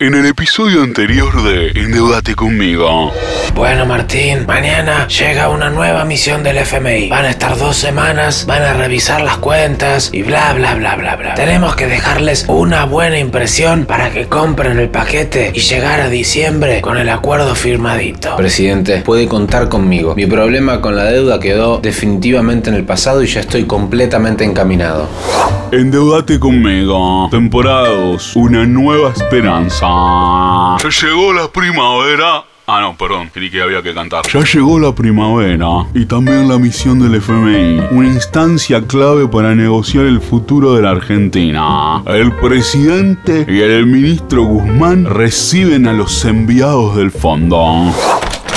En el episodio anterior de Endeudate conmigo. Bueno, Martín, mañana llega una nueva misión del FMI. Van a estar dos semanas, van a revisar las cuentas y bla, bla, bla, bla, bla. Tenemos que dejarles una buena impresión para que compren el paquete y llegar a diciembre con el acuerdo firmadito. Presidente, puede contar conmigo. Mi problema con la deuda quedó definitivamente en el pasado y ya estoy completamente encaminado. Endeudate conmigo. Temporada 2. Una nueva esperanza. Ya llegó la primavera. Ah, no, perdón, creí que había que cantar. Ya llegó la primavera y también la misión del FMI, una instancia clave para negociar el futuro de la Argentina. El presidente y el ministro Guzmán reciben a los enviados del fondo.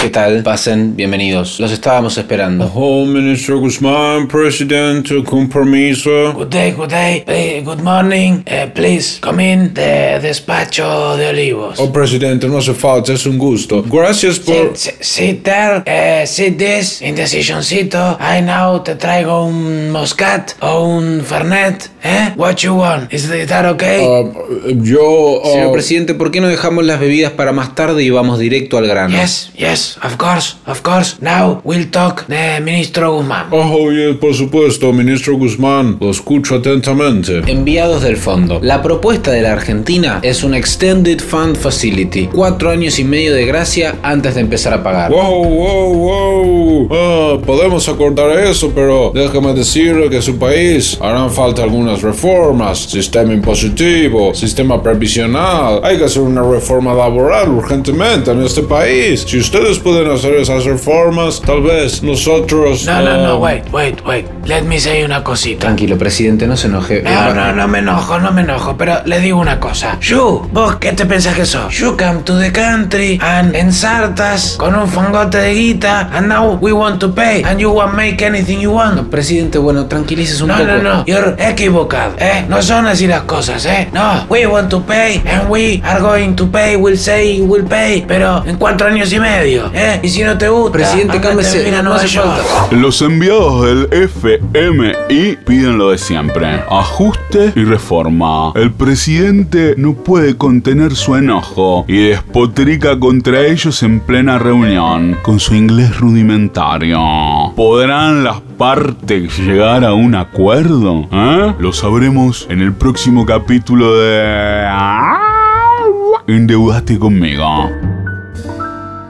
¿Qué tal? Pasen, bienvenidos. Los estábamos esperando. Oh, Ministro Guzmán, presidente, con permiso. Good day, good day, eh, good morning. Eh, please, come in the despacho de Olivos. Oh, presidente, no hace falta, es un gusto. Gracias por... Sit, sit- there, eh, sit this, in the silloncito. I now te traigo un Moscat o un Fernet, eh? What you want? Is that okay? Ah, yo... ah, Señor presidente, ¿por qué no dejamos las bebidas para más tarde y vamos directo al grano? Yes, yes, of course, of course. Now we'll talk the Ministro Guzmán. Oh, yes, por supuesto, ministro Guzmán, lo escucho atentamente. Enviados del fondo. La propuesta de la Argentina es un Extended Fund Facility. Cuatro años y medio de gracia antes de empezar a pagar. Wow, wow, wow. Ah, podemos acordar eso, pero déjame decirle que su país harán falta algunas reformas. Sistema impositivo, sistema previsional. Hay que hacer una reforma laboral urgentemente en este país. Si ustedes pueden hacer esas reformas, tal vez nosotros... No, no, no, ah, wait, wait, wait. Let me say una cosita. Tranquilo, presidente, no se enoje. No, no, no me enojo, no me enojo, pero le digo una cosa. You, vos qué te pensás que sos? You come to the country and ensartas con un fangote de guita and now we want to pay and you want make anything you want. Presidente, bueno, tranquilícese un No, poco. no, no, you're equivocado, ¿eh? No son así las cosas, ¿eh? No, we want to pay and we are going to pay, we'll say we'll pay, pero en cuatro años y medio, ¿eh? Y si no te gusta, Presidente, ándate cálmese, a vivir a no hace falta. Los enviados del FMI piden lo de siempre, ajuste y reforma. El presidente no puede contener su enojo y despotrica contra ellos en plena reunión, con su inglés rudimentario. ¿Podrán las partes llegar a un acuerdo? ¿Eh? Lo sabremos en el próximo capítulo de... Endeudate conmigo.